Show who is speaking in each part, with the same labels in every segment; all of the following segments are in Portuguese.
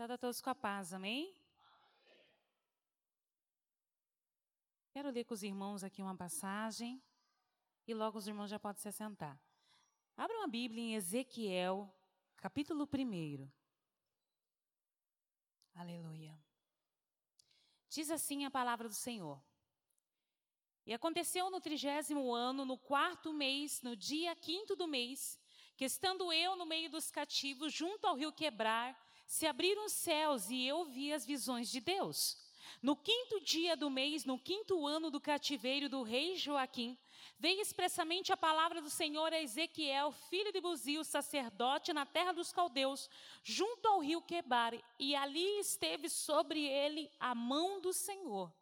Speaker 1: Saúde a todos com a paz, amém? Quero ler com os irmãos aqui uma passagem e logo os irmãos já podem se assentar. Abra uma Bíblia em Ezequiel, capítulo 1. Aleluia. Diz assim a palavra do Senhor. E aconteceu no trigésimo ano, no quarto mês, no dia quinto do mês, que estando eu no meio dos cativos, junto ao rio Quebrar, se abriram os céus e eu vi as visões de Deus. No quinto dia do mês, no quinto ano do cativeiro do rei Joaquim, veio expressamente a palavra do Senhor a Ezequiel, filho de Buzil, sacerdote na terra dos caldeus, junto ao rio Quebar, e ali esteve sobre ele a mão do Senhor.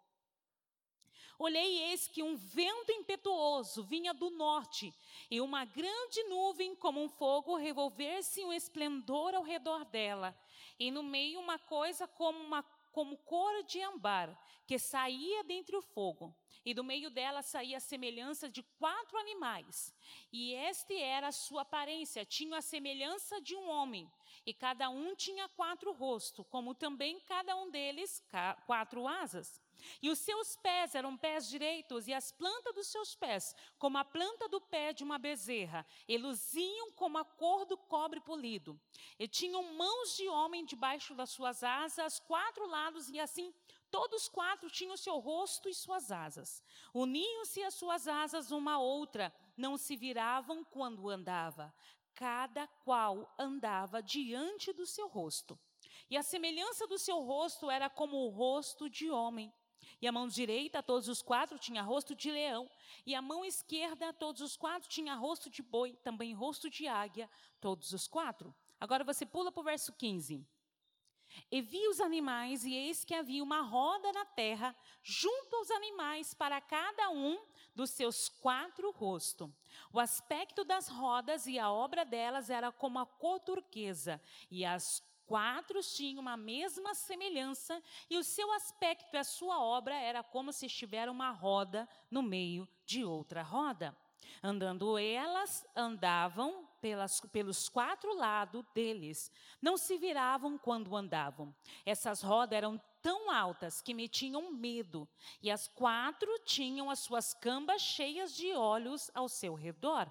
Speaker 1: Olhei eis que um vento impetuoso vinha do norte, e uma grande nuvem, como um fogo, revolver-se um esplendor ao redor dela, e no meio uma coisa como uma como cor de ambar, que saía dentre o fogo, e do meio dela saía a semelhança de quatro animais. E este era a sua aparência, tinha a semelhança de um homem, e cada um tinha quatro rostos, como também cada um deles quatro asas. E os seus pés eram pés direitos, e as plantas dos seus pés, como a planta do pé de uma bezerra, e luziam como a cor do cobre polido. E tinham mãos de homem debaixo das suas asas, quatro lados, e assim todos quatro tinham seu rosto e suas asas. Uniam-se as suas asas uma à outra, não se viravam quando andava. Cada qual andava diante do seu rosto. E a semelhança do seu rosto era como o rosto de homem e a mão direita, todos os quatro, tinha rosto de leão. E a mão esquerda, todos os quatro, tinha rosto de boi, também rosto de águia, todos os quatro. Agora você pula para o verso 15. E vi os animais, e eis que havia uma roda na terra, junto aos animais, para cada um dos seus quatro rostos. O aspecto das rodas e a obra delas era como a cor turquesa, e as quatro tinham uma mesma semelhança e o seu aspecto e a sua obra era como se estivesse uma roda no meio de outra roda. Andando elas, andavam pelas, pelos quatro lados deles. Não se viravam quando andavam. Essas rodas eram tão altas que me tinham medo. E as quatro tinham as suas cambas cheias de olhos ao seu redor.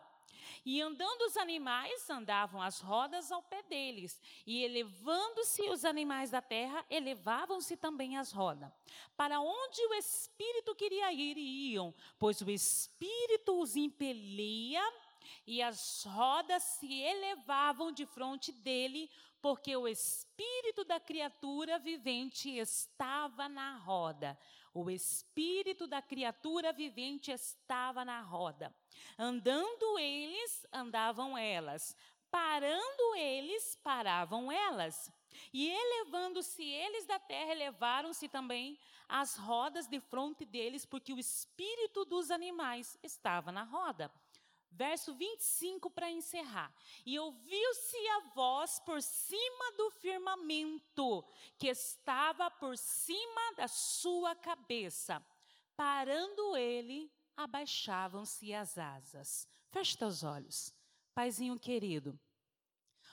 Speaker 1: E andando os animais, andavam as rodas ao pé deles. E elevando-se os animais da terra, elevavam-se também as rodas. Para onde o Espírito queria ir, iam, pois o Espírito os impelia e as rodas se elevavam de frente dele, porque o espírito da criatura vivente estava na roda. O espírito da criatura vivente estava na roda. Andando eles, andavam elas. Parando eles, paravam elas. E elevando-se eles da terra, elevaram-se também as rodas de fronte deles, porque o espírito dos animais estava na roda. Verso 25 para encerrar. E ouviu-se a voz por cima do firmamento, que estava por cima da sua cabeça. Parando ele, abaixavam-se as asas. Feche teus olhos. Paizinho querido,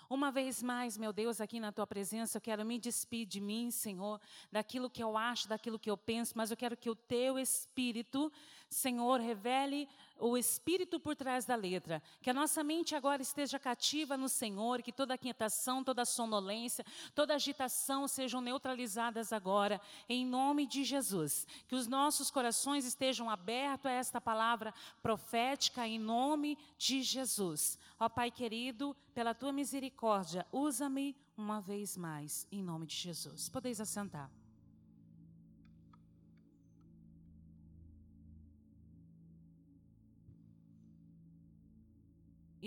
Speaker 1: uma vez mais, meu Deus, aqui na tua presença, eu quero me despedir de mim, Senhor, daquilo que eu acho, daquilo que eu penso, mas eu quero que o teu espírito, Senhor, revele o espírito por trás da letra. Que a nossa mente agora esteja cativa no Senhor, que toda aquietação, toda sonolência, toda agitação sejam neutralizadas agora, em nome de Jesus. Que os nossos corações estejam abertos a esta palavra profética, em nome de Jesus. Ó Pai querido, pela tua misericórdia, usa-me uma vez mais, em nome de Jesus. Podeis assentar.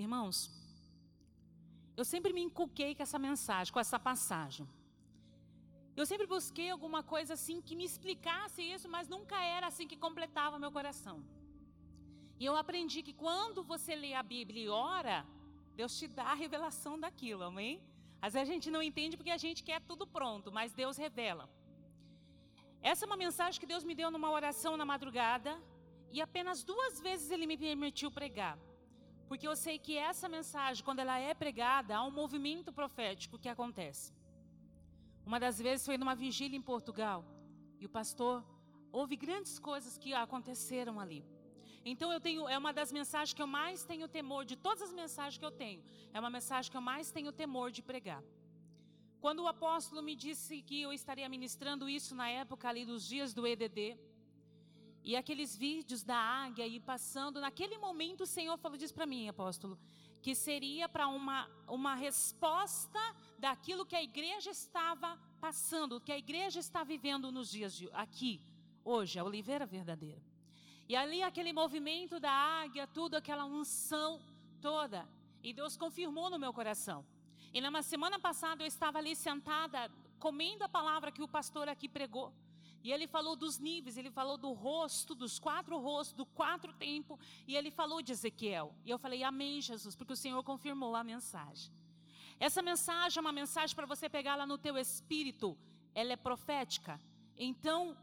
Speaker 1: Irmãos, eu sempre me inculquei com essa mensagem, com essa passagem. Eu sempre busquei alguma coisa assim que me explicasse isso, mas nunca era assim que completava meu coração. E eu aprendi que quando você lê a Bíblia e ora, Deus te dá a revelação daquilo, amém? Às vezes a gente não entende porque a gente quer tudo pronto, mas Deus revela. Essa é uma mensagem que Deus me deu numa oração na madrugada e apenas duas vezes Ele me permitiu pregar. Porque eu sei que essa mensagem, quando ela é pregada, há um movimento profético que acontece. Uma das vezes foi numa vigília em Portugal e o pastor houve grandes coisas que aconteceram ali. Então eu tenho, é uma das mensagens que eu mais tenho temor de todas as mensagens que eu tenho. É uma mensagem que eu mais tenho temor de pregar. Quando o apóstolo me disse que eu estaria ministrando isso na época ali dos dias do EDD, e aqueles vídeos da águia aí passando, naquele momento o Senhor falou disso para mim, apóstolo, que seria para uma, uma resposta daquilo que a igreja estava passando, que a igreja está vivendo nos dias de aqui, hoje, a oliveira verdadeira. E ali aquele movimento da águia, tudo aquela unção toda, e Deus confirmou no meu coração. E na semana passada eu estava ali sentada, comendo a palavra que o pastor aqui pregou. E ele falou dos níveis, ele falou do rosto, dos quatro rostos, do quatro tempos, e ele falou de Ezequiel. E eu falei, Amém, Jesus, porque o Senhor confirmou a mensagem. Essa mensagem é uma mensagem para você pegar lá no teu espírito, ela é profética. Então,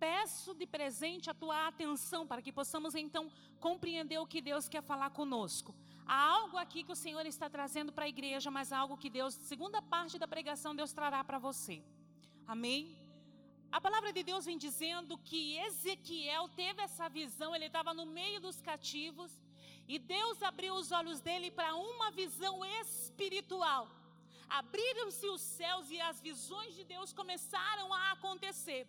Speaker 1: peço de presente a tua atenção para que possamos então compreender o que Deus quer falar conosco. Há algo aqui que o Senhor está trazendo para a igreja, mas algo que Deus, segunda parte da pregação, Deus trará para você. Amém? A palavra de Deus vem dizendo que Ezequiel teve essa visão, ele estava no meio dos cativos, e Deus abriu os olhos dele para uma visão espiritual. Abriram-se os céus e as visões de Deus começaram a acontecer.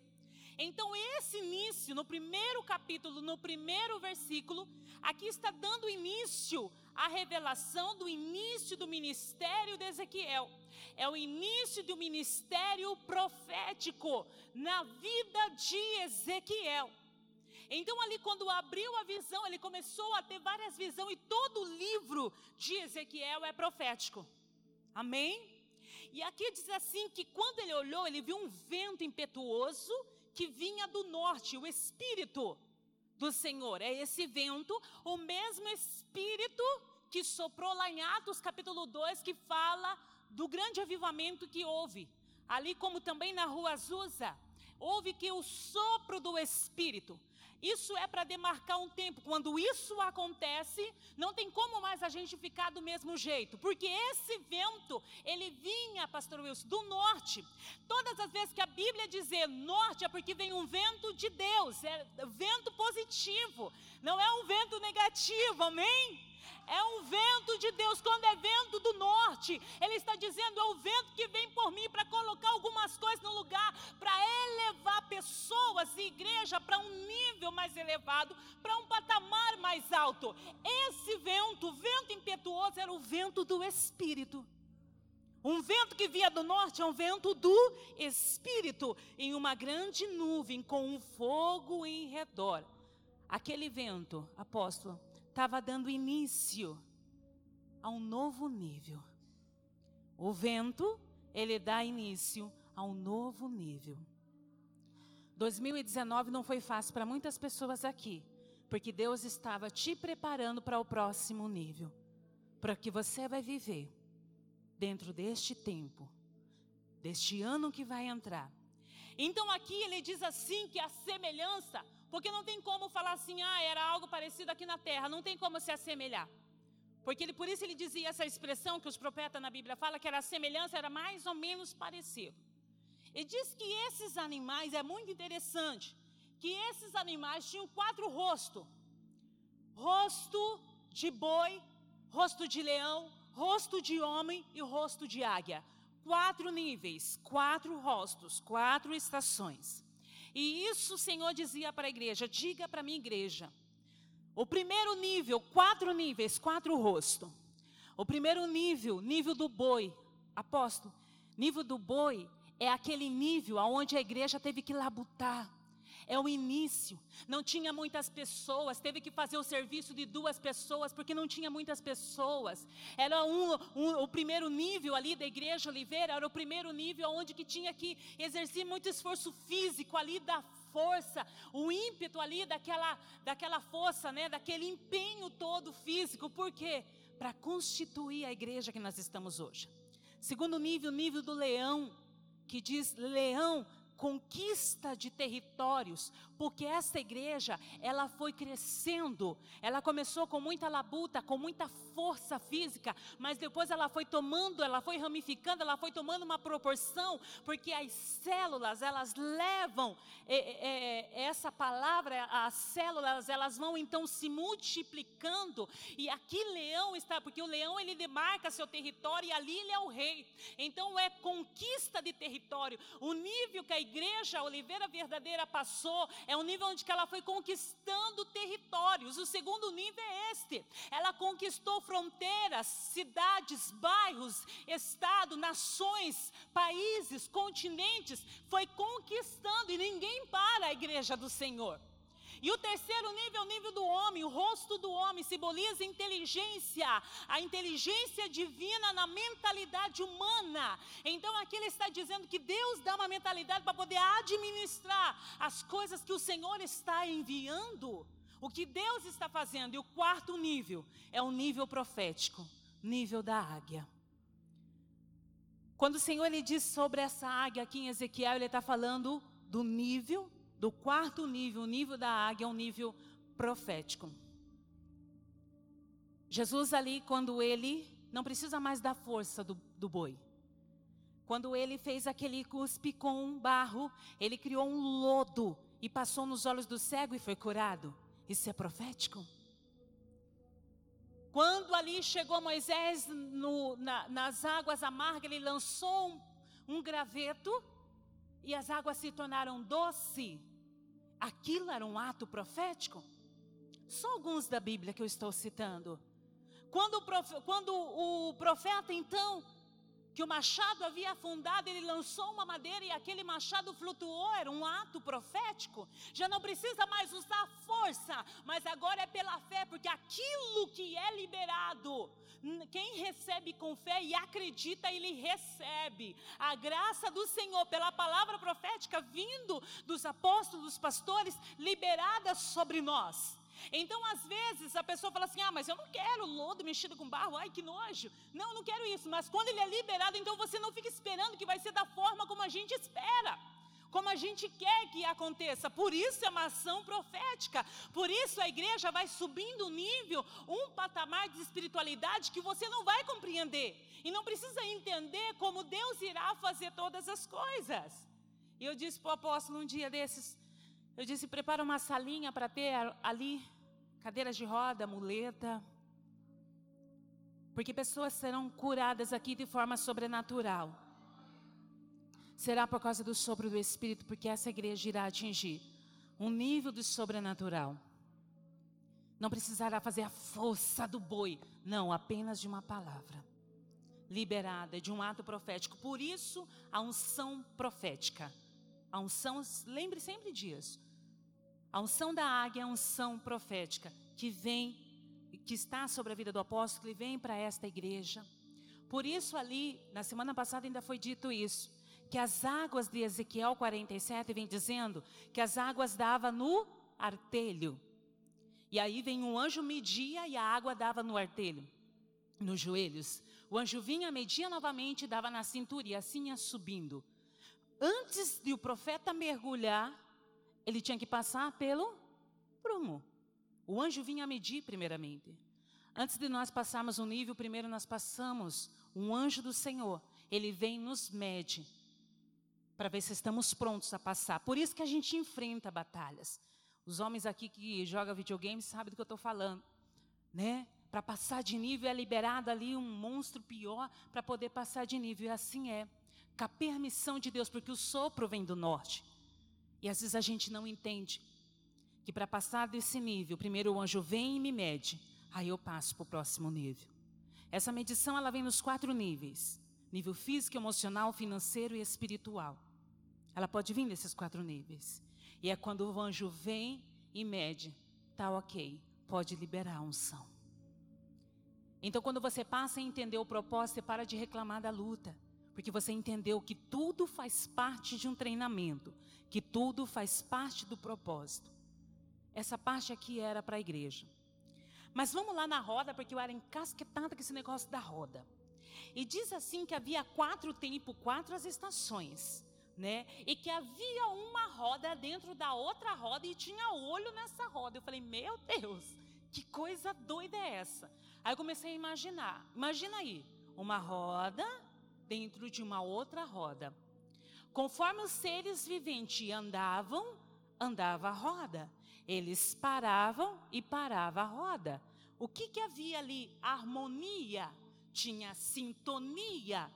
Speaker 1: Então, esse início, no primeiro capítulo, no primeiro versículo, aqui está dando início à revelação do início do ministério de Ezequiel. É o início do ministério profético na vida de Ezequiel. Então, ali, quando abriu a visão, ele começou a ter várias visões, e todo o livro de Ezequiel é profético. Amém? E aqui diz assim: que quando ele olhou, ele viu um vento impetuoso que vinha do norte, o espírito do Senhor. É esse vento, o mesmo espírito que soprou lá em Atos capítulo 2, que fala do grande avivamento que houve. Ali como também na rua Azusa, houve que o sopro do espírito. Isso é para demarcar um tempo. Quando isso acontece, não tem como mais a gente ficar do mesmo jeito. Porque esse vento, ele vinha, pastor Wilson, do norte. Todas as vezes que a Bíblia dizer norte, é porque vem um vento de Deus. É vento positivo. Não é um vento negativo, amém? É um vento de Deus, quando é vento do norte, Ele está dizendo: é o vento que vem por mim para colocar algumas coisas no lugar, para elevar pessoas e igreja para um nível mais elevado, para um patamar mais alto. Esse vento, o vento impetuoso, era o vento do Espírito. Um vento que via do norte é um vento do Espírito, em uma grande nuvem com um fogo em redor. Aquele vento, apóstolo, estava dando início a um novo nível. O vento, ele dá início a um novo nível. 2019 não foi fácil para muitas pessoas aqui, porque Deus estava te preparando para o próximo nível, para que você vai viver dentro deste tempo, deste ano que vai entrar. Então aqui ele diz assim que a semelhança porque não tem como falar assim, ah, era algo parecido aqui na terra, não tem como se assemelhar. Porque ele, por isso ele dizia essa expressão que os profetas na Bíblia falam, que era a semelhança, era mais ou menos parecido. E diz que esses animais, é muito interessante, que esses animais tinham quatro rostos. Rosto de boi, rosto de leão, rosto de homem e rosto de águia. Quatro níveis, quatro rostos, quatro estações. E isso o Senhor dizia para a igreja: diga para a minha igreja. O primeiro nível, quatro níveis, quatro rostos. O primeiro nível, nível do boi. Apóstolo, nível do boi é aquele nível aonde a igreja teve que labutar é o início. Não tinha muitas pessoas, teve que fazer o serviço de duas pessoas, porque não tinha muitas pessoas. Era um, um, o primeiro nível ali da igreja Oliveira, era o primeiro nível onde que tinha que exercer muito esforço físico ali da força, o ímpeto ali daquela, daquela força, né, daquele empenho todo físico. Por quê? Para constituir a igreja que nós estamos hoje. Segundo nível, nível do leão, que diz leão conquista de territórios, porque essa igreja, ela foi crescendo, ela começou com muita labuta, com muita força física, mas depois ela foi tomando, ela foi ramificando, ela foi tomando uma proporção, porque as células, elas levam é, é, é, essa palavra, as células, elas vão então se multiplicando, e aqui leão está, porque o leão ele demarca seu território e ali ele é o rei, então é conquista de território, o nível que a igreja Oliveira Verdadeira passou é um nível onde ela foi conquistando territórios. O segundo nível é este. Ela conquistou fronteiras, cidades, bairros, estado, nações, países, continentes, foi conquistando e ninguém para a igreja do Senhor. E o terceiro nível é o nível do homem, o rosto do homem simboliza inteligência, a inteligência divina na mentalidade humana. Então aqui ele está dizendo que Deus dá uma mentalidade para poder administrar as coisas que o Senhor está enviando, o que Deus está fazendo. E o quarto nível é o nível profético, nível da águia. Quando o Senhor ele diz sobre essa águia aqui em Ezequiel, ele está falando do nível do quarto nível, o nível da águia, é um nível profético. Jesus ali, quando ele não precisa mais da força do, do boi. Quando ele fez aquele cuspe com barro, ele criou um lodo e passou nos olhos do cego e foi curado. Isso é profético? Quando ali chegou Moisés no, na, nas águas amargas, ele lançou um, um graveto e as águas se tornaram doce aquilo era um ato profético? Só alguns da Bíblia que eu estou citando. Quando o, quando o profeta, então, que o machado havia afundado, ele lançou uma madeira e aquele machado flutuou, era um ato profético. Já não precisa mais usar força, mas agora é pela fé, porque aquilo que é liberado quem recebe com fé e acredita, ele recebe. A graça do Senhor, pela palavra profética vindo dos apóstolos, dos pastores, liberada sobre nós. Então, às vezes, a pessoa fala assim: ah, mas eu não quero lodo mexido com barro, ai que nojo. Não, não quero isso. Mas quando ele é liberado, então você não fica esperando que vai ser da forma como a gente espera como a gente quer que aconteça. Por isso é uma ação profética. Por isso a igreja vai subindo um nível, um patamar de espiritualidade que você não vai compreender. E não precisa entender como Deus irá fazer todas as coisas. E eu disse para o apóstolo um dia desses, eu disse, prepara uma salinha para ter ali cadeiras de roda, muleta. Porque pessoas serão curadas aqui de forma sobrenatural será por causa do sopro do Espírito, porque essa igreja irá atingir um nível do sobrenatural. Não precisará fazer a força do boi, não, apenas de uma palavra liberada, de um ato profético. Por isso, a unção profética. A unção, lembre sempre disso. A unção da águia é a unção profética que vem, que está sobre a vida do apóstolo e vem para esta igreja. Por isso, ali, na semana passada ainda foi dito isso que as águas de Ezequiel 47 vem dizendo que as águas dava no artelho. E aí vem um anjo media e a água dava no artelho, nos joelhos. O anjo vinha, media novamente dava na cintura e assim ia subindo. Antes de o profeta mergulhar, ele tinha que passar pelo prumo. O anjo vinha medir primeiramente. Antes de nós passarmos um nível, primeiro nós passamos um anjo do Senhor. Ele vem nos mede para ver se estamos prontos a passar. Por isso que a gente enfrenta batalhas. Os homens aqui que jogam videogame sabem do que eu estou falando, né? Para passar de nível é liberado ali um monstro pior para poder passar de nível. E assim é. Com a permissão de Deus, porque o sopro vem do norte. E às vezes a gente não entende que para passar desse nível, primeiro o anjo vem e me mede, aí eu passo para o próximo nível. Essa medição ela vem nos quatro níveis: nível físico, emocional, financeiro e espiritual. Ela pode vir nesses quatro níveis. E é quando o anjo vem e mede, tá ok, pode liberar a unção. Então, quando você passa a entender o propósito, você para de reclamar da luta. Porque você entendeu que tudo faz parte de um treinamento, que tudo faz parte do propósito. Essa parte aqui era para a igreja. Mas vamos lá na roda, porque eu era encasquetada com esse negócio da roda. E diz assim que havia quatro tempos, quatro as estações né? E que havia uma roda dentro da outra roda e tinha olho nessa roda. Eu falei, meu Deus, que coisa doida é essa? Aí eu comecei a imaginar. Imagina aí, uma roda dentro de uma outra roda. Conforme os seres viventes andavam, andava a roda. Eles paravam e parava a roda. O que, que havia ali? Harmonia, tinha sintonia.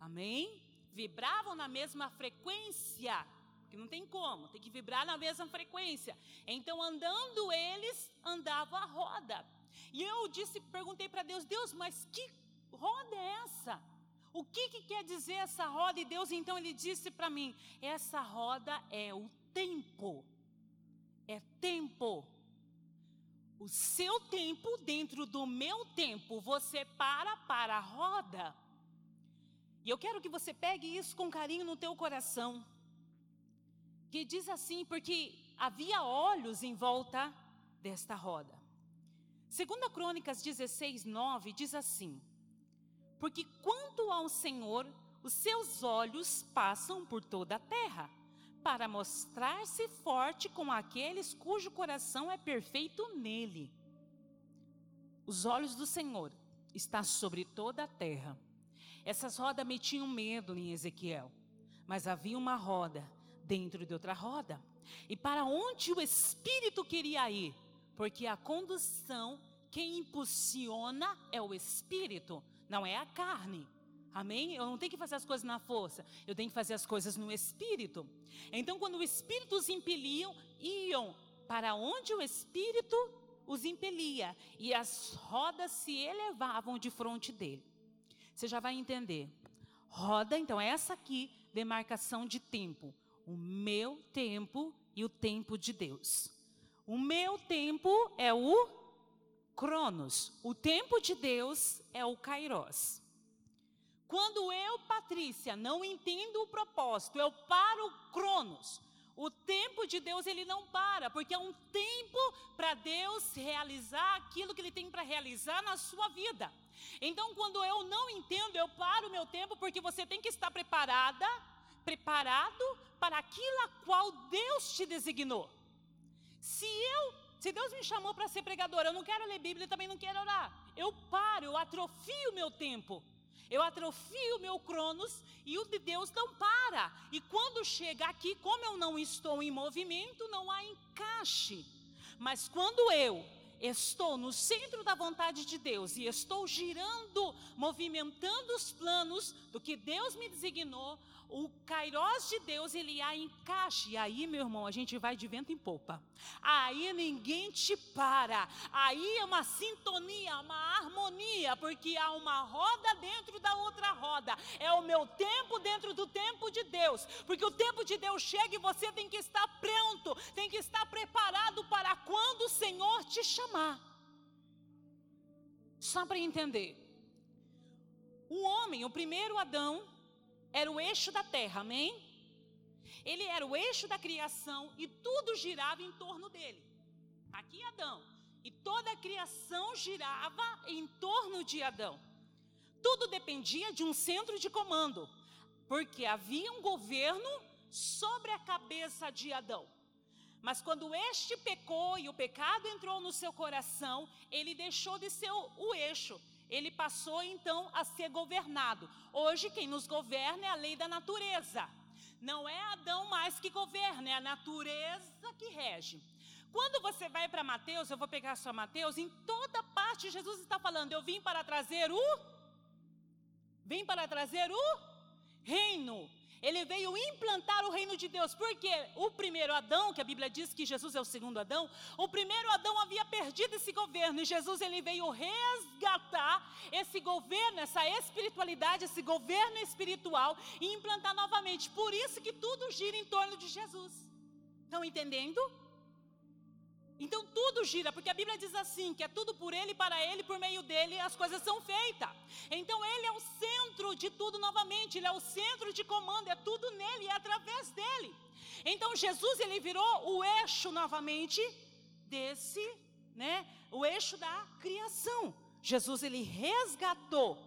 Speaker 1: Amém? Vibravam na mesma frequência. Que não tem como, tem que vibrar na mesma frequência. Então, andando eles, andava a roda. E eu disse, perguntei para Deus, Deus, mas que roda é essa? O que, que quer dizer essa roda? E Deus então ele disse para mim: essa roda é o tempo. É tempo. O seu tempo dentro do meu tempo, você para para a roda. E eu quero que você pegue isso com carinho no teu coração. Que diz assim, porque havia olhos em volta desta roda. Segunda Crônicas 16, 9 diz assim: porque quanto ao Senhor, os seus olhos passam por toda a terra, para mostrar-se forte com aqueles cujo coração é perfeito nele. Os olhos do Senhor estão sobre toda a terra. Essas rodas metiam medo em Ezequiel, mas havia uma roda dentro de outra roda. E para onde o Espírito queria ir? Porque a condução, quem impulsiona é o Espírito não é a carne. Amém? Eu não tenho que fazer as coisas na força, eu tenho que fazer as coisas no espírito. Então, quando o espírito os impeliam, iam para onde o espírito os impelia, e as rodas se elevavam de frente dele. Você já vai entender. Roda, então, é essa aqui, demarcação de tempo. O meu tempo e o tempo de Deus. O meu tempo é o Cronos. O tempo de Deus é o Kairos. Quando eu, Patrícia, não entendo o propósito, eu paro Cronos. O tempo de Deus ele não para, porque é um tempo para Deus realizar aquilo que ele tem para realizar na sua vida. Então, quando eu não entendo, eu paro o meu tempo, porque você tem que estar preparada, preparado para aquilo a qual Deus te designou. Se eu se Deus me chamou para ser pregadora, eu não quero ler Bíblia, também não quero orar. Eu paro, eu atrofio o meu tempo. Eu atrofio o meu cronos e o de Deus não para. E quando chega aqui, como eu não estou em movimento, não há encaixe. Mas quando eu estou no centro da vontade de Deus e estou girando, movimentando os planos do que Deus me designou, o Kairós de Deus, ele há encaixe. E aí, meu irmão, a gente vai de vento em popa. Aí ninguém te para. Aí é uma sintonia, uma harmonia, porque há uma roda dentro da outra roda. É o meu tempo dentro do tempo de Deus. Porque o tempo de Deus chega e você tem que estar pronto, tem que estar preparado para quando o Senhor te chamar. Só para entender. O homem, o primeiro Adão, era o eixo da terra, amém? Ele era o eixo da criação e tudo girava em torno dele. Aqui Adão. E toda a criação girava em torno de Adão. Tudo dependia de um centro de comando, porque havia um governo sobre a cabeça de Adão. Mas quando este pecou e o pecado entrou no seu coração, ele deixou de ser o, o eixo ele passou então a ser governado. Hoje quem nos governa é a lei da natureza. Não é Adão mais que governa, é a natureza que rege. Quando você vai para Mateus, eu vou pegar só Mateus, em toda parte Jesus está falando: Eu vim para trazer o. Vim para trazer o reino. Ele veio implantar o reino de Deus, porque o primeiro Adão, que a Bíblia diz que Jesus é o segundo Adão, o primeiro Adão havia perdido esse governo, e Jesus ele veio resgatar esse governo, essa espiritualidade, esse governo espiritual e implantar novamente. Por isso que tudo gira em torno de Jesus. Estão entendendo? Então tudo gira, porque a Bíblia diz assim: que é tudo por Ele, para Ele, por meio dele as coisas são feitas. Então Ele é o centro de tudo novamente, Ele é o centro de comando, é tudo nele, é através dele. Então Jesus ele virou o eixo novamente desse, né? O eixo da criação. Jesus ele resgatou.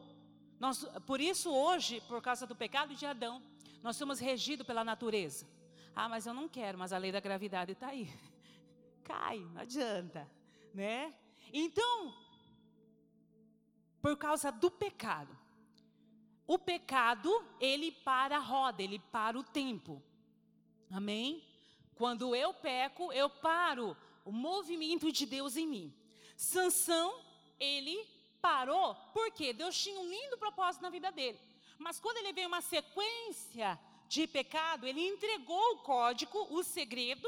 Speaker 1: Nós, por isso hoje, por causa do pecado de Adão, Nós somos regidos pela natureza. Ah, mas eu não quero, mas a lei da gravidade está aí. Cai, não adianta, né? Então, por causa do pecado, o pecado, ele para a roda, ele para o tempo. Amém? Quando eu peco, eu paro o movimento de Deus em mim. Sansão, ele parou, porque Deus tinha um lindo propósito na vida dele. Mas quando ele veio uma sequência de pecado, ele entregou o código, o segredo.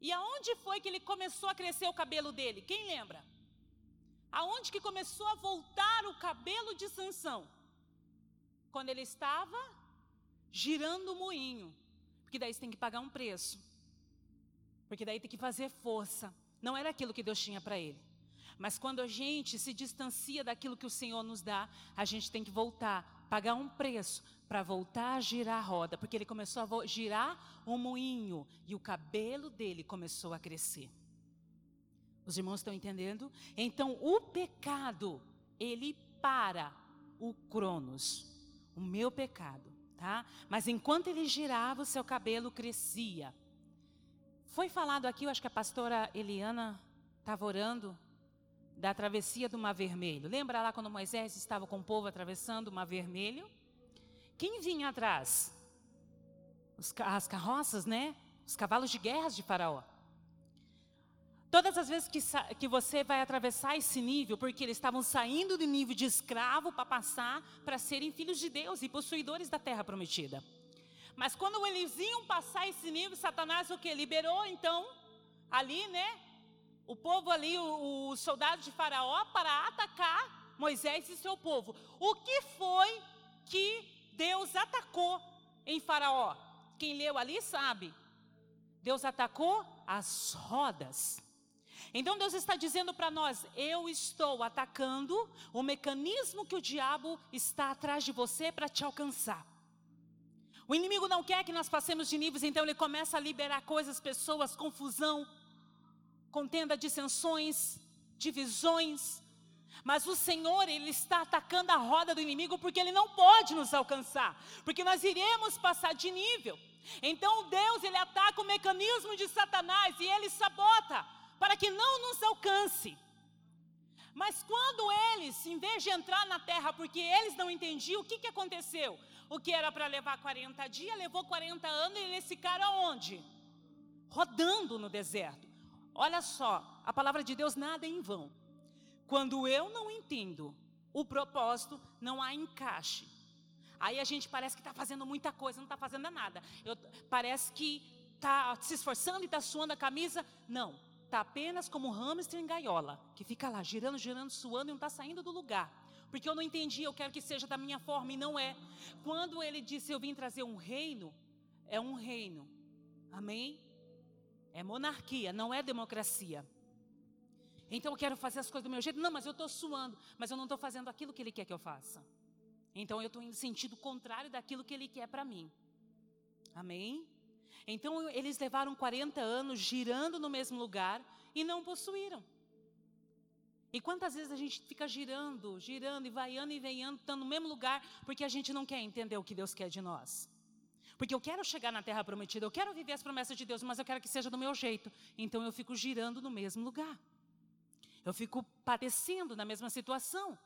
Speaker 1: E aonde foi que ele começou a crescer o cabelo dele? Quem lembra? Aonde que começou a voltar o cabelo de Sansão? Quando ele estava girando o moinho. Porque daí você tem que pagar um preço. Porque daí tem que fazer força. Não era aquilo que Deus tinha para ele. Mas quando a gente se distancia daquilo que o Senhor nos dá, a gente tem que voltar, pagar um preço para voltar a girar a roda, porque ele começou a girar o moinho e o cabelo dele começou a crescer. Os irmãos estão entendendo? Então, o pecado, ele para o Cronos, o meu pecado, tá? Mas enquanto ele girava, o seu cabelo crescia. Foi falado aqui, eu acho que a pastora Eliana estava orando da travessia do Mar Vermelho. Lembra lá quando Moisés estava com o povo atravessando o Mar Vermelho? Quem vinha atrás? Os, as carroças, né? Os cavalos de guerra de Faraó. Todas as vezes que, que você vai atravessar esse nível, porque eles estavam saindo do nível de escravo para passar para serem filhos de Deus e possuidores da terra prometida. Mas quando eles iam passar esse nível, Satanás o que? Liberou então, ali, né? O povo ali, os soldados de Faraó, para atacar Moisés e seu povo. O que foi que Deus atacou em Faraó? Quem leu ali sabe. Deus atacou as rodas. Então Deus está dizendo para nós: eu estou atacando o mecanismo que o diabo está atrás de você para te alcançar. O inimigo não quer que nós passemos de níveis, então ele começa a liberar coisas, pessoas, confusão, contenda, dissensões, divisões. Mas o Senhor, Ele está atacando a roda do inimigo porque Ele não pode nos alcançar, porque nós iremos passar de nível. Então Deus, Ele ataca o mecanismo de Satanás e Ele sabota para que não nos alcance. Mas quando eles, em vez de entrar na terra, porque eles não entendiam, o que, que aconteceu? O que era para levar 40 dias, levou 40 anos e eles ficaram aonde? Rodando no deserto. Olha só, a palavra de Deus nada é em vão. Quando eu não entendo o propósito, não há encaixe. Aí a gente parece que está fazendo muita coisa, não está fazendo nada. Eu, parece que está se esforçando e está suando a camisa. Não, está apenas como um hamster em gaiola, que fica lá girando, girando, suando e não está saindo do lugar. Porque eu não entendi, eu quero que seja da minha forma e não é. Quando ele disse eu vim trazer um reino, é um reino. Amém? É monarquia, não é democracia. Então eu quero fazer as coisas do meu jeito. Não, mas eu estou suando, mas eu não estou fazendo aquilo que ele quer que eu faça. Então eu estou indo sentido contrário daquilo que ele quer para mim. Amém? Então eles levaram 40 anos girando no mesmo lugar e não possuíram. E quantas vezes a gente fica girando, girando e vaiando e venhando, estando no mesmo lugar, porque a gente não quer entender o que Deus quer de nós. Porque eu quero chegar na terra prometida, eu quero viver as promessas de Deus, mas eu quero que seja do meu jeito. Então eu fico girando no mesmo lugar. Eu fico padecendo na mesma situação.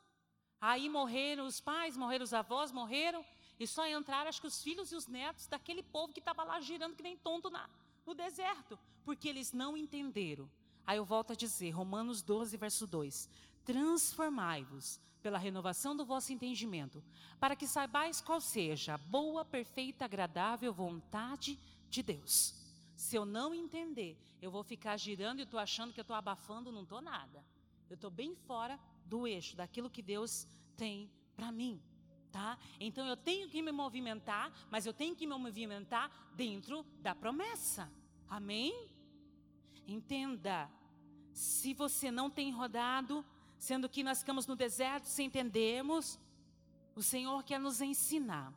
Speaker 1: Aí morreram os pais, morreram os avós, morreram, e só entraram, acho que os filhos e os netos daquele povo que estava lá girando que nem tonto na, no deserto, porque eles não entenderam. Aí eu volto a dizer, Romanos 12, verso 2: Transformai-vos pela renovação do vosso entendimento, para que saibais qual seja a boa, perfeita, agradável vontade de Deus. Se eu não entender, eu vou ficar girando e estou achando que eu estou abafando, não estou nada. Eu estou bem fora do eixo, daquilo que Deus tem para mim tá? Então eu tenho que me movimentar, mas eu tenho que me movimentar dentro da promessa. Amém? Entenda. Se você não tem rodado, sendo que nós ficamos no deserto sem entendermos, o Senhor quer nos ensinar.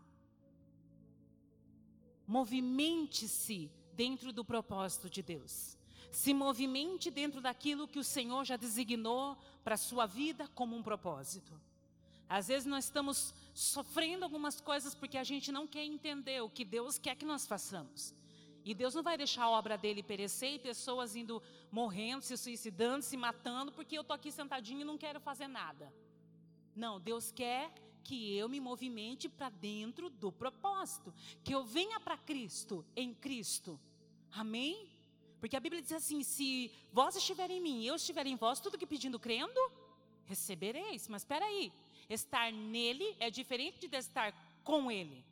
Speaker 1: Movimente-se dentro do propósito de Deus. Se movimente dentro daquilo que o Senhor já designou para a sua vida como um propósito. Às vezes nós estamos sofrendo algumas coisas porque a gente não quer entender o que Deus quer que nós façamos. E Deus não vai deixar a obra dele perecer e pessoas indo morrendo, se suicidando, se matando, porque eu estou aqui sentadinho e não quero fazer nada. Não, Deus quer que eu me movimente para dentro do propósito, que eu venha para Cristo, em Cristo. Amém? Porque a Bíblia diz assim: se vós estiverem em mim eu estiver em vós, tudo que pedindo crendo, recebereis. Mas espera aí, estar nele é diferente de estar com ele.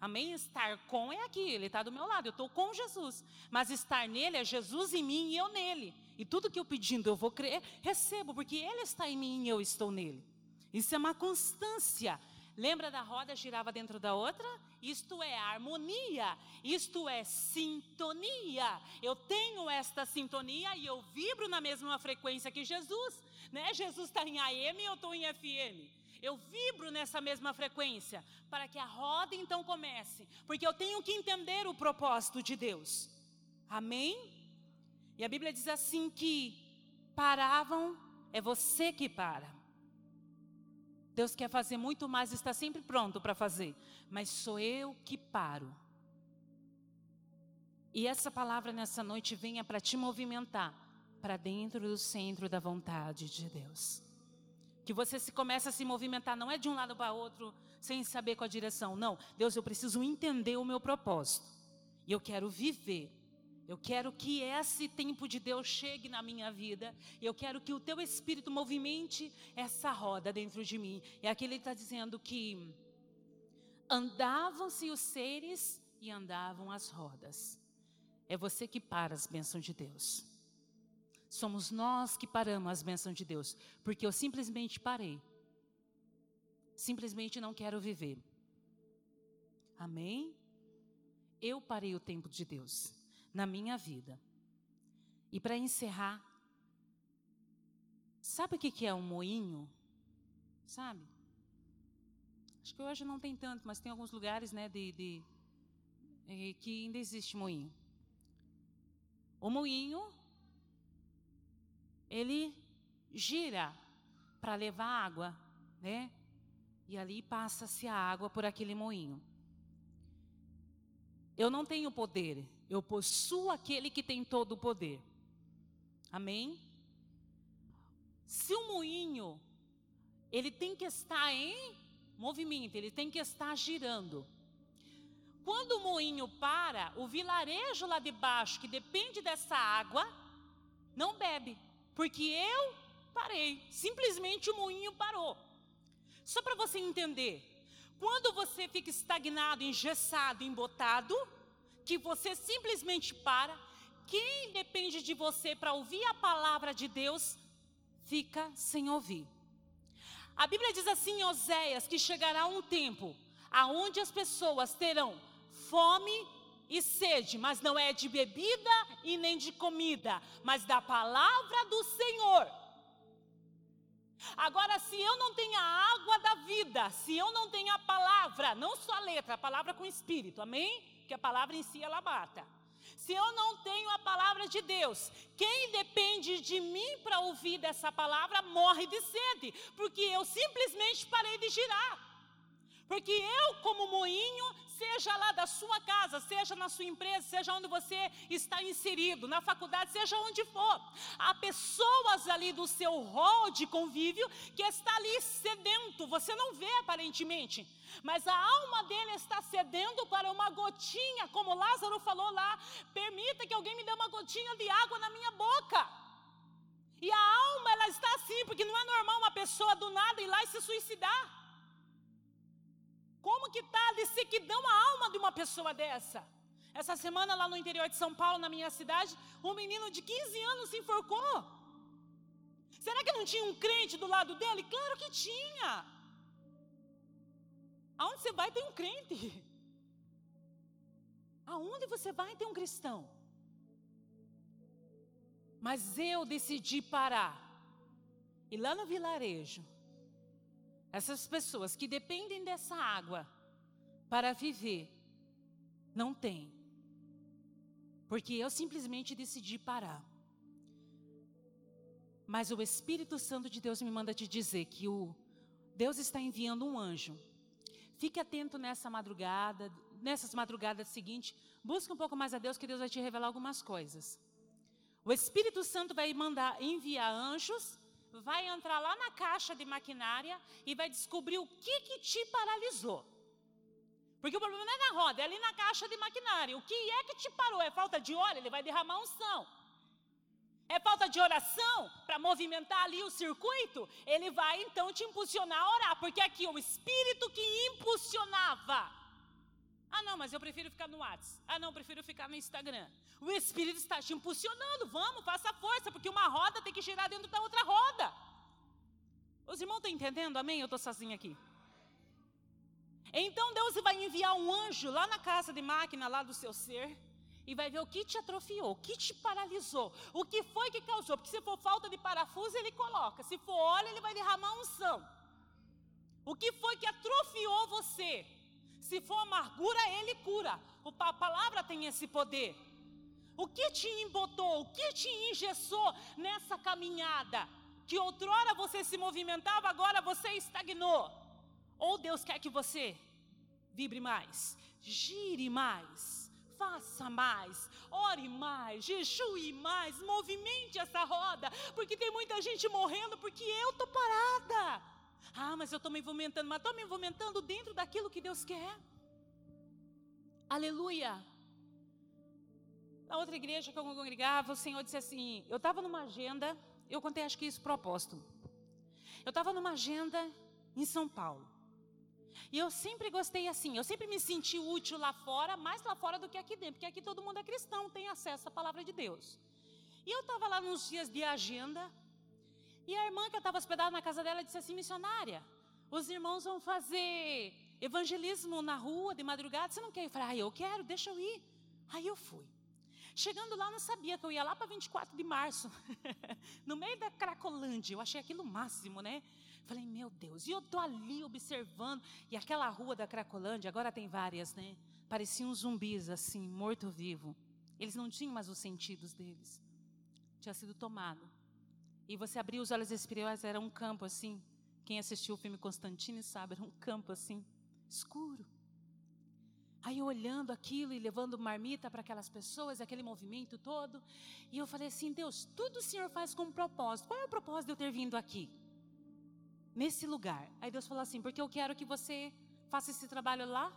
Speaker 1: Amém? Estar com é aqui, ele está do meu lado, eu estou com Jesus. Mas estar nele é Jesus em mim e eu nele. E tudo que eu pedindo eu vou crer, recebo, porque ele está em mim e eu estou nele. Isso é uma constância. Lembra da roda girava dentro da outra? Isto é harmonia, isto é sintonia. Eu tenho esta sintonia e eu vibro na mesma frequência que Jesus. Né? Jesus está em AM e eu estou em FM. Eu vibro nessa mesma frequência para que a roda então comece, porque eu tenho que entender o propósito de Deus. Amém? E a Bíblia diz assim que paravam é você que para. Deus quer fazer muito mais, está sempre pronto para fazer, mas sou eu que paro. E essa palavra nessa noite venha para te movimentar para dentro do centro da vontade de Deus que você se começa a se movimentar, não é de um lado para outro, sem saber qual a direção. Não, Deus, eu preciso entender o meu propósito. E eu quero viver. Eu quero que esse tempo de Deus chegue na minha vida. Eu quero que o teu espírito movimente essa roda dentro de mim. E aqui ele está dizendo que andavam-se os seres e andavam as rodas. É você que para as bênçãos de Deus. Somos nós que paramos as bênçãos de Deus, porque eu simplesmente parei. Simplesmente não quero viver. Amém? Eu parei o tempo de Deus na minha vida. E para encerrar, sabe o que é um moinho? Sabe? Acho que hoje não tem tanto, mas tem alguns lugares, né, de, de é, que ainda existe moinho. O moinho ele gira para levar água, né? E ali passa-se a água por aquele moinho. Eu não tenho poder, eu possuo aquele que tem todo o poder. Amém? Se o moinho, ele tem que estar em movimento, ele tem que estar girando. Quando o moinho para, o vilarejo lá de baixo, que depende dessa água, não bebe porque eu parei. Simplesmente o moinho parou. Só para você entender, quando você fica estagnado, engessado, embotado, que você simplesmente para, quem depende de você para ouvir a palavra de Deus, fica sem ouvir. A Bíblia diz assim em Oséias que chegará um tempo aonde as pessoas terão fome e sede, mas não é de bebida e nem de comida, mas da palavra do Senhor. Agora, se eu não tenho a água da vida, se eu não tenho a palavra, não só a letra, a palavra com espírito, amém? Que a palavra em si ela mata. Se eu não tenho a palavra de Deus, quem depende de mim para ouvir dessa palavra morre de sede, porque eu simplesmente parei de girar. Porque eu, como moinho, seja lá da sua casa, seja na sua empresa, seja onde você está inserido, na faculdade, seja onde for, há pessoas ali do seu rol de convívio que está ali sedento, você não vê aparentemente, mas a alma dele está sedendo para uma gotinha, como Lázaro falou lá, permita que alguém me dê uma gotinha de água na minha boca. E a alma, ela está assim, porque não é normal uma pessoa do nada ir lá e se suicidar. Como que está de sequidão a alma de uma pessoa dessa? Essa semana lá no interior de São Paulo, na minha cidade, um menino de 15 anos se enforcou. Será que não tinha um crente do lado dele? Claro que tinha. Aonde você vai tem um crente. Aonde você vai tem um cristão. Mas eu decidi parar. E lá no vilarejo, essas pessoas que dependem dessa água para viver, não têm. Porque eu simplesmente decidi parar. Mas o Espírito Santo de Deus me manda te dizer que o Deus está enviando um anjo. Fique atento nessa madrugada, nessas madrugadas seguintes. Busque um pouco mais a Deus, que Deus vai te revelar algumas coisas. O Espírito Santo vai mandar enviar anjos, vai entrar lá na caixa de maquinária e vai descobrir o que, que te paralisou. Porque o problema não é na roda, é ali na caixa de maquinária. O que é que te parou? É falta de óleo? Ele vai derramar unção. É falta de oração para movimentar ali o circuito? Ele vai então te impulsionar a orar, porque aqui o Espírito que impulsionava. Ah, não, mas eu prefiro ficar no WhatsApp. Ah, não, eu prefiro ficar no Instagram. O Espírito está te impulsionando. Vamos, faça força, porque uma roda tem que girar dentro da outra roda. Os irmãos estão entendendo? Amém? Eu estou sozinha aqui. Então Deus vai enviar um anjo lá na casa de máquina, lá do seu ser e vai ver o que te atrofiou, o que te paralisou, o que foi que causou. Porque se for falta de parafuso, ele coloca, se for óleo, ele vai derramar unção. O que foi que atrofiou você? Se for amargura, ele cura. A palavra tem esse poder. O que te embotou, o que te engessou nessa caminhada? Que outrora você se movimentava, agora você estagnou. Ou Deus quer que você vibre mais, gire mais faça mais, ore mais, jejue mais, movimente essa roda, porque tem muita gente morrendo porque eu estou parada. Ah, mas eu estou me movimentando, mas estou me movimentando dentro daquilo que Deus quer. Aleluia. Na outra igreja que eu congregava, o Senhor disse assim: eu estava numa agenda, eu contei acho que isso propósito. Eu estava numa agenda em São Paulo. E eu sempre gostei assim, eu sempre me senti útil lá fora, mais lá fora do que aqui dentro, porque aqui todo mundo é cristão, tem acesso à palavra de Deus. E eu estava lá nos dias de agenda, e a irmã que eu estava hospedada na casa dela disse assim: missionária, os irmãos vão fazer evangelismo na rua de madrugada, você não quer? Eu falei: ah, eu quero, deixa eu ir. Aí eu fui. Chegando lá, não sabia que eu ia lá para 24 de março, no meio da Cracolândia. Eu achei aquilo máximo, né? Falei, meu Deus, e eu tô ali observando, e aquela rua da Cracolândia, agora tem várias, né? Pareciam zumbis assim, morto-vivo. Eles não tinham mais os sentidos deles. Tinha sido tomado. E você abria os olhos espirituais, era um campo assim. Quem assistiu o filme Constantine sabe, era um campo assim, escuro. Aí eu olhando aquilo e levando marmita para aquelas pessoas, aquele movimento todo. E eu falei assim: Deus, tudo o Senhor faz com um propósito. Qual é o propósito de eu ter vindo aqui? nesse lugar. Aí Deus falou assim: porque eu quero que você faça esse trabalho lá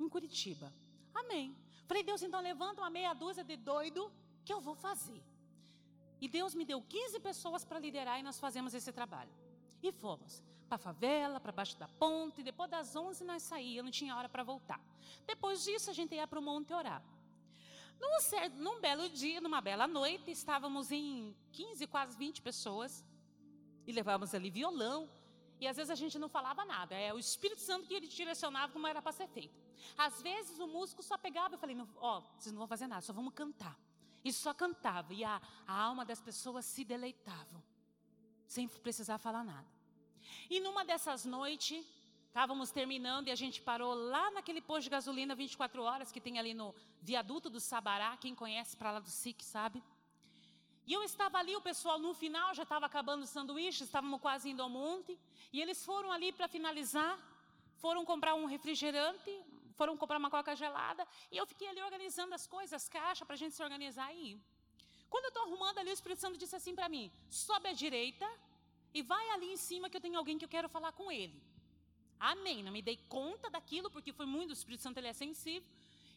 Speaker 1: em Curitiba. Amém. Falei, Deus, então levanta uma meia dúzia de doido que eu vou fazer. E Deus me deu 15 pessoas para liderar e nós fazemos esse trabalho. E fomos para a favela, para baixo da ponte. Depois das 11 nós saíamos, não tinha hora para voltar. Depois disso a gente ia para o monte orar. Num, certo, num belo dia, numa bela noite, estávamos em 15, quase 20 pessoas. E levávamos ali violão, e às vezes a gente não falava nada, é o Espírito Santo que ele direcionava como era para ser feito. Às vezes o músico só pegava e falei, ó, oh, vocês não vão fazer nada, só vamos cantar. E só cantava, e a, a alma das pessoas se deleitavam, sem precisar falar nada. E numa dessas noites, estávamos terminando e a gente parou lá naquele posto de gasolina 24 horas que tem ali no viaduto do Sabará, quem conhece para lá do SIC sabe. E eu estava ali, o pessoal no final já estava acabando o sanduíche, estávamos quase indo ao monte. E eles foram ali para finalizar, foram comprar um refrigerante, foram comprar uma coca gelada. E eu fiquei ali organizando as coisas, as caixas, para a gente se organizar e. Quando eu estou arrumando ali, o Espírito Santo disse assim para mim: sobe à direita e vai ali em cima que eu tenho alguém que eu quero falar com ele. Amém. Não me dei conta daquilo, porque foi muito, o Espírito Santo ele é sensível.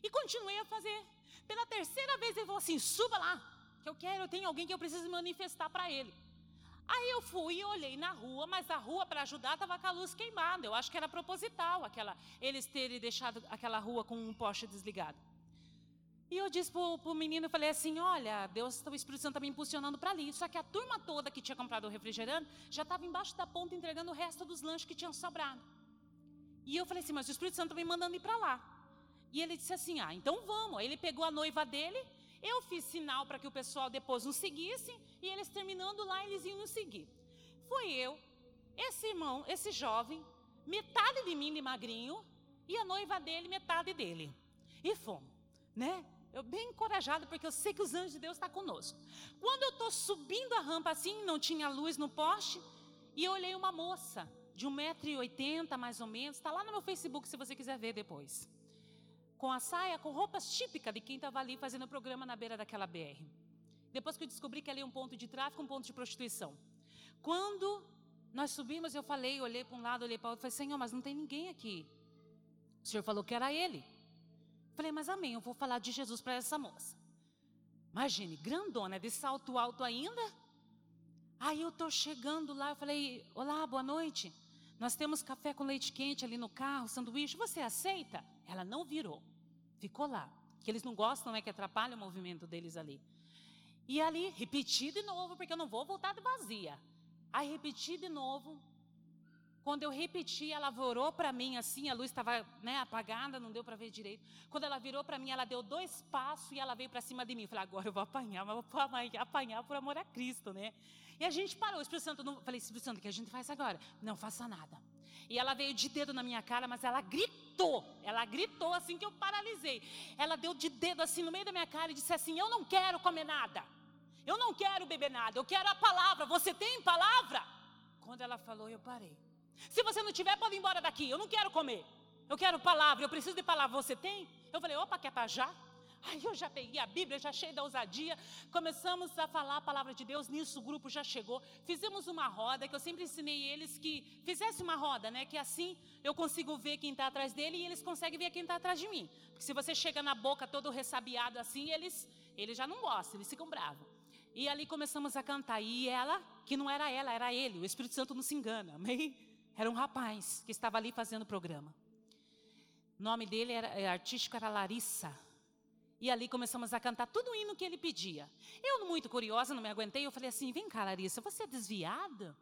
Speaker 1: E continuei a fazer. Pela terceira vez ele falou assim: suba lá que eu quero, eu tenho alguém que eu preciso manifestar para ele. Aí eu fui e olhei na rua, mas a rua para ajudar estava com a luz queimada. Eu acho que era proposital aquela, eles terem deixado aquela rua com um poste desligado. E eu disse para o menino, eu falei assim, olha, Deus, o Espírito Santo está me impulsionando para ali. Só que a turma toda que tinha comprado o refrigerante já estava embaixo da ponta entregando o resto dos lanches que tinham sobrado. E eu falei assim, mas o Espírito Santo está me mandando ir para lá. E ele disse assim, ah, então vamos. Aí ele pegou a noiva dele eu fiz sinal para que o pessoal depois nos seguisse e eles terminando lá, eles iam nos seguir. Foi eu, esse irmão, esse jovem, metade de mim de magrinho e a noiva dele, metade dele. E fomos, né? Eu bem encorajada, porque eu sei que os anjos de Deus estão tá conosco. Quando eu estou subindo a rampa assim, não tinha luz no poste, e eu olhei uma moça de 1,80m mais ou menos, está lá no meu Facebook se você quiser ver depois. Com a saia, com roupas típicas de quem estava ali fazendo o programa na beira daquela BR. Depois que eu descobri que ali é um ponto de tráfico, um ponto de prostituição. Quando nós subimos, eu falei, olhei para um lado, olhei para o outro, falei, Senhor, mas não tem ninguém aqui. O Senhor falou que era ele. Falei, mas amém, eu vou falar de Jesus para essa moça. Imagine, grandona, de salto alto ainda. Aí eu estou chegando lá, eu falei, olá, boa noite. Nós temos café com leite quente ali no carro, sanduíche, você aceita? Ela não virou, ficou lá. Que eles não gostam, é que atrapalha o movimento deles ali. E ali, repeti de novo, porque eu não vou voltar de vazia. Aí repeti de novo. Quando eu repeti, ela virou para mim assim, a luz estava né, apagada, não deu para ver direito. Quando ela virou para mim, ela deu dois passos e ela veio para cima de mim. Eu falei, agora eu vou apanhar, mas vou apanhar por amor a Cristo, né? E a gente parou. O Espírito Santo, não, falei, Espírito Santo, o que a gente faz agora? Não faça nada. E ela veio de dedo na minha cara, mas ela gritou. Ela gritou assim que eu paralisei. Ela deu de dedo assim no meio da minha cara e disse assim: Eu não quero comer nada. Eu não quero beber nada. Eu quero a palavra. Você tem palavra? Quando ela falou, eu parei. Se você não tiver, pode ir embora daqui. Eu não quero comer. Eu quero palavra. Eu preciso de palavra. Você tem? Eu falei: Opa, quer para já? Aí eu já peguei a Bíblia, já cheio da ousadia, começamos a falar a palavra de Deus, nisso o grupo já chegou, fizemos uma roda, que eu sempre ensinei eles que fizesse uma roda, né? Que assim eu consigo ver quem está atrás dele e eles conseguem ver quem está atrás de mim. Porque se você chega na boca todo ressabiado assim, eles, eles já não gostam, eles ficam bravos. E ali começamos a cantar, e ela, que não era ela, era ele, o Espírito Santo não se engana, amém? Era um rapaz que estava ali fazendo o programa. O nome dele era é, artístico era Larissa. E ali começamos a cantar tudo o hino que ele pedia. Eu, muito curiosa, não me aguentei, eu falei assim: vem cá, Larissa, você é desviada?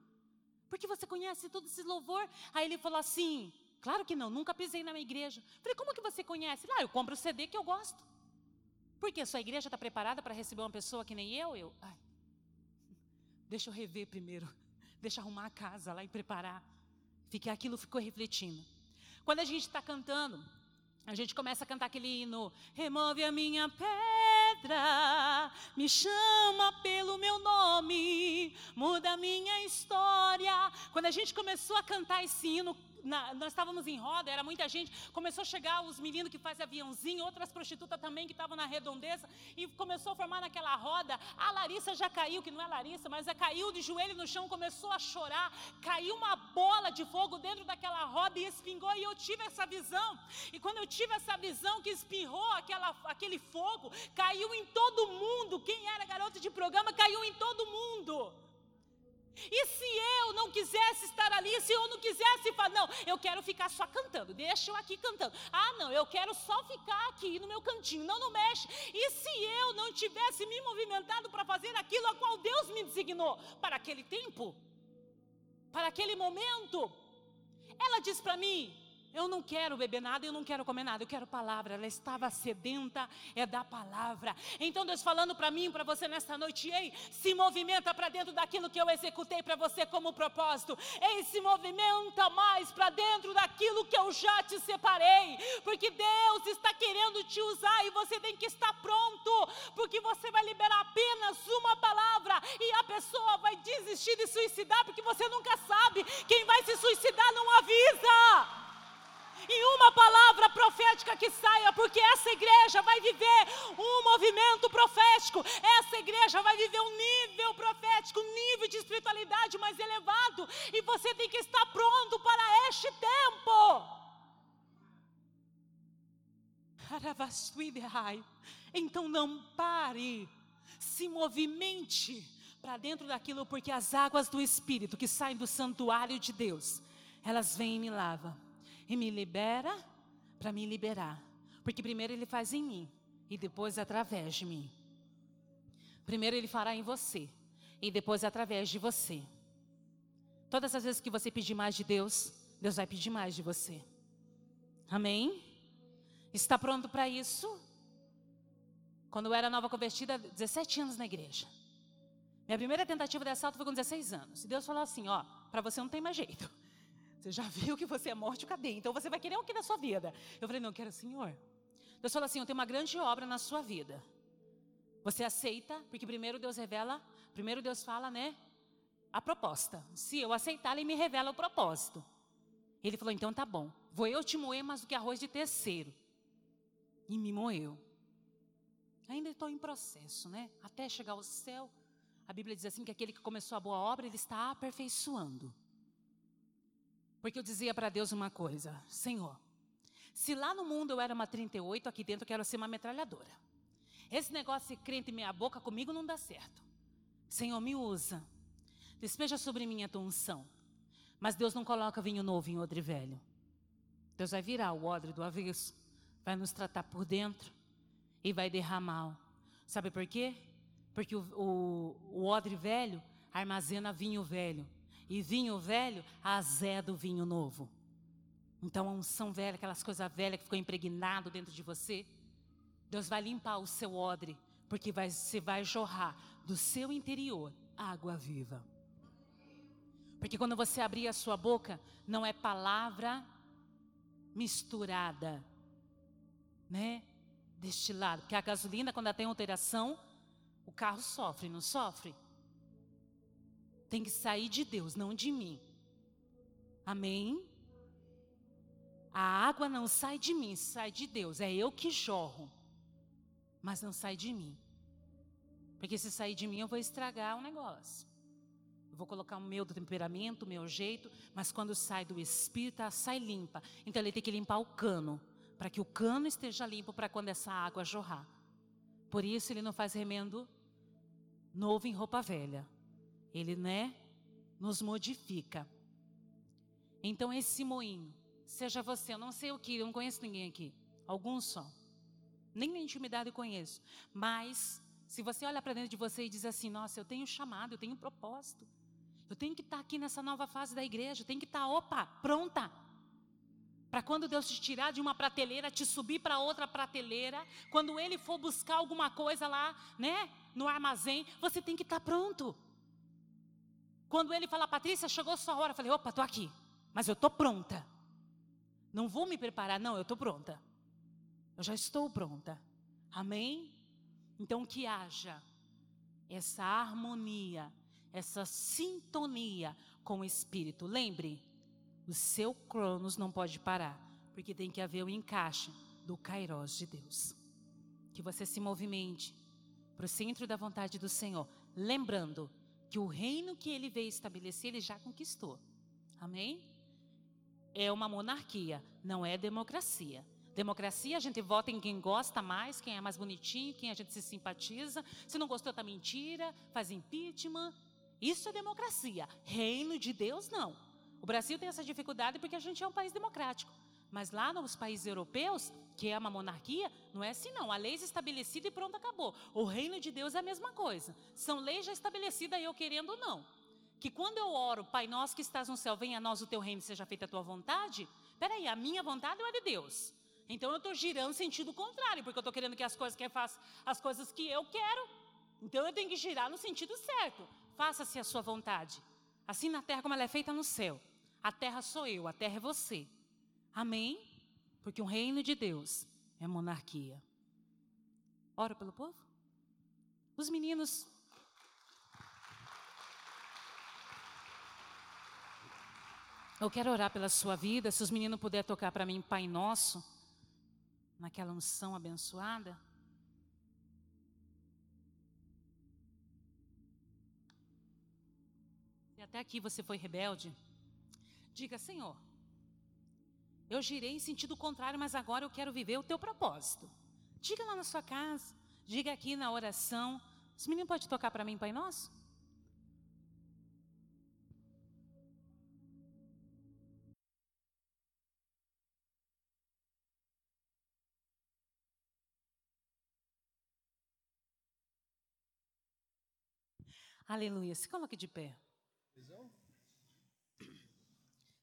Speaker 1: Porque você conhece todo esse louvor? Aí ele falou assim: claro que não, nunca pisei na minha igreja. falei: como que você conhece? Lá, eu compro o CD que eu gosto. Porque sua igreja está preparada para receber uma pessoa que nem eu? Eu, ai, deixa eu rever primeiro, deixa eu arrumar a casa lá e preparar. Fiquei, aquilo ficou refletindo. Quando a gente está cantando, a gente começa a cantar aquele hino: Remove a minha pedra, me chama pelo meu nome, muda a minha história. Quando a gente começou a cantar esse hino, na, nós estávamos em roda, era muita gente. Começou a chegar os meninos que fazem aviãozinho, outras prostitutas também que estavam na redondeza, e começou a formar naquela roda. A Larissa já caiu, que não é Larissa, mas caiu de joelho no chão, começou a chorar. Caiu uma bola de fogo dentro daquela roda e espingou, e eu tive essa visão. E quando eu tive essa visão que espirrou aquela, aquele fogo, caiu em todo mundo. Quem era garoto de programa caiu em todo mundo. E se eu não quisesse estar ali, se eu não quisesse falar, não, eu quero ficar só cantando, deixa eu aqui cantando. Ah, não, eu quero só ficar aqui no meu cantinho, não, não mexe. E se eu não tivesse me movimentado para fazer aquilo a qual Deus me designou para aquele tempo, para aquele momento? Ela diz para mim, eu não quero beber nada, eu não quero comer nada, eu quero palavra. Ela estava sedenta, é da palavra. Então Deus falando para mim, para você nesta noite, ei, se movimenta para dentro daquilo que eu executei para você como propósito. Ei, se movimenta mais para dentro daquilo que eu já te separei. Porque Deus está querendo te usar e você tem que estar pronto, porque você vai liberar apenas uma palavra e a pessoa vai desistir de suicidar, porque você nunca sabe. Quem vai se suicidar não avisa e uma palavra profética que saia, porque essa igreja vai viver um movimento profético, essa igreja vai viver um nível profético, um nível de espiritualidade mais elevado, e você tem que estar pronto para este tempo. Então não pare, se movimente para dentro daquilo, porque as águas do Espírito que saem do santuário de Deus, elas vêm e me lavam e me libera para me liberar. Porque primeiro ele faz em mim e depois através de mim. Primeiro ele fará em você e depois através de você. Todas as vezes que você pedir mais de Deus, Deus vai pedir mais de você. Amém? Está pronto para isso? Quando eu era nova convertida, 17 anos na igreja. Minha primeira tentativa de assalto foi com 16 anos. E Deus falou assim: ó, para você não tem mais jeito. Você já viu que você é morte ou cadeia, então você vai querer o que na sua vida? Eu falei, não, eu quero o Senhor. Deus falou assim: eu tenho uma grande obra na sua vida. Você aceita, porque primeiro Deus revela, primeiro Deus fala, né? a proposta. Se eu aceitar, ele me revela o propósito. Ele falou: então tá bom, vou eu te moer mais do que arroz de terceiro. E me moeu. Ainda estou em processo, né? Até chegar ao céu. A Bíblia diz assim: que aquele que começou a boa obra, ele está aperfeiçoando. Porque eu dizia para Deus uma coisa: Senhor, se lá no mundo eu era uma 38, aqui dentro eu quero ser uma metralhadora. Esse negócio de crente meia boca comigo não dá certo. Senhor, me usa. Despeja sobre mim a tua unção. Mas Deus não coloca vinho novo em odre velho. Deus vai virar o odre do avesso, vai nos tratar por dentro e vai derramar. Sabe por quê? Porque o, o, o odre velho armazena vinho velho. E vinho velho azeda o vinho novo. Então a unção velha, aquelas coisas velhas que ficou impregnado dentro de você, Deus vai limpar o seu odre, porque vai, você vai jorrar do seu interior água viva. Porque quando você abrir a sua boca, não é palavra misturada, né? Destilado. Porque a gasolina, quando ela tem alteração, o carro sofre, não sofre? Tem que sair de Deus, não de mim. Amém? A água não sai de mim, sai de Deus. É eu que jorro. Mas não sai de mim. Porque se sair de mim, eu vou estragar o negócio. Eu vou colocar o meu temperamento, o meu jeito, mas quando sai do espírito, ela sai limpa. Então ele tem que limpar o cano, para que o cano esteja limpo para quando essa água jorrar. Por isso ele não faz remendo novo em roupa velha. Ele, né, nos modifica. Então esse moinho, seja você, eu não sei o que, eu não conheço ninguém aqui, alguns só. Nem na intimidade eu conheço, mas se você olha para dentro de você e diz assim: Nossa, eu tenho chamado, eu tenho propósito. Eu tenho que estar aqui nessa nova fase da igreja, tenho que estar, opa, pronta. Para quando Deus te tirar de uma prateleira, te subir para outra prateleira, quando Ele for buscar alguma coisa lá, né, no armazém, você tem que estar pronto. Quando Ele fala, Patrícia, chegou a sua hora, eu falei, opa, estou aqui, mas eu estou pronta. Não vou me preparar, não, eu estou pronta. Eu já estou pronta. Amém? Então que haja essa harmonia essa sintonia com o Espírito. Lembre, o seu cronos não pode parar, porque tem que haver o encaixe do Kairos de Deus. Que você se movimente para o centro da vontade do Senhor, lembrando que o reino que ele veio estabelecer, ele já conquistou. Amém? É uma monarquia, não é democracia. Democracia, a gente vota em quem gosta mais, quem é mais bonitinho, quem a gente se simpatiza. Se não gostou, tá mentira, faz impeachment. Isso é democracia. Reino de Deus, não. O Brasil tem essa dificuldade porque a gente é um país democrático. Mas lá nos países europeus, que é uma monarquia, não é assim não. A lei é estabelecida e pronto, acabou. O reino de Deus é a mesma coisa. São leis já estabelecidas, eu querendo ou não. Que quando eu oro, Pai nosso que estás no céu, venha a nós o teu reino, seja feita a tua vontade. Peraí, a minha vontade ou é de Deus? Então eu estou girando sentido contrário, porque eu estou querendo que as coisas que façam as coisas que eu quero. Então eu tenho que girar no sentido certo faça-se a sua vontade, assim na terra como ela é feita no céu. A terra sou eu, a terra é você. Amém? Porque o reino de Deus é monarquia. Ora pelo povo? Os meninos. Eu quero orar pela sua vida. Se os meninos puderem tocar para mim, Pai Nosso, naquela unção abençoada. até aqui você foi rebelde, diga: Senhor, eu girei em sentido contrário, mas agora eu quero viver o teu propósito. Diga lá na sua casa, diga aqui na oração. Os meninos podem tocar para mim, Pai Nosso? Aleluia. Se coloque de pé.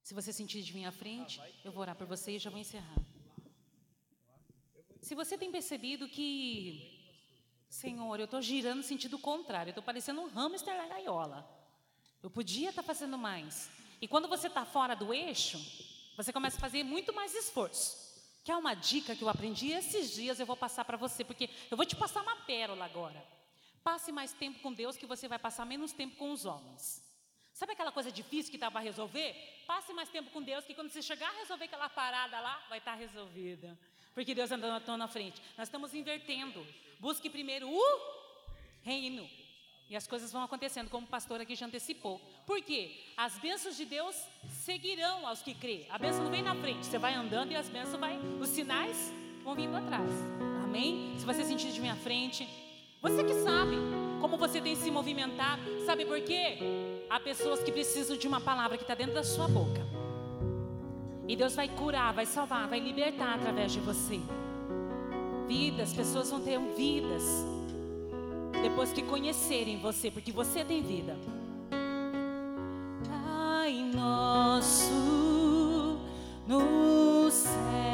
Speaker 1: Se você sentir de vir à frente, eu vou orar por você e já vou encerrar. Se você tem percebido que, Senhor, eu estou girando no sentido contrário, eu estou parecendo um hamster na gaiola. Eu podia estar tá fazendo mais. E quando você está fora do eixo, você começa a fazer muito mais esforço. Que é uma dica que eu aprendi esses dias, eu vou passar para você, porque eu vou te passar uma pérola agora. Passe mais tempo com Deus, que você vai passar menos tempo com os homens. Sabe aquela coisa difícil que está para resolver? Passe mais tempo com Deus, que quando você chegar a resolver aquela parada lá, vai estar tá resolvida. Porque Deus anda na frente. Nós estamos invertendo. Busque primeiro o reino. E as coisas vão acontecendo, como o pastor aqui já antecipou. Por quê? As bênçãos de Deus seguirão aos que crê. A bênção não vem na frente, você vai andando e as bênçãos vai, os sinais vão vindo atrás. Amém? Se você sentir de minha frente, você que sabe como você tem se movimentado, sabe por quê? Há pessoas que precisam de uma palavra que está dentro da sua boca. E Deus vai curar, vai salvar, vai libertar através de você. Vidas, pessoas vão ter vidas depois que conhecerem você, porque você tem vida. Pai nosso no céu.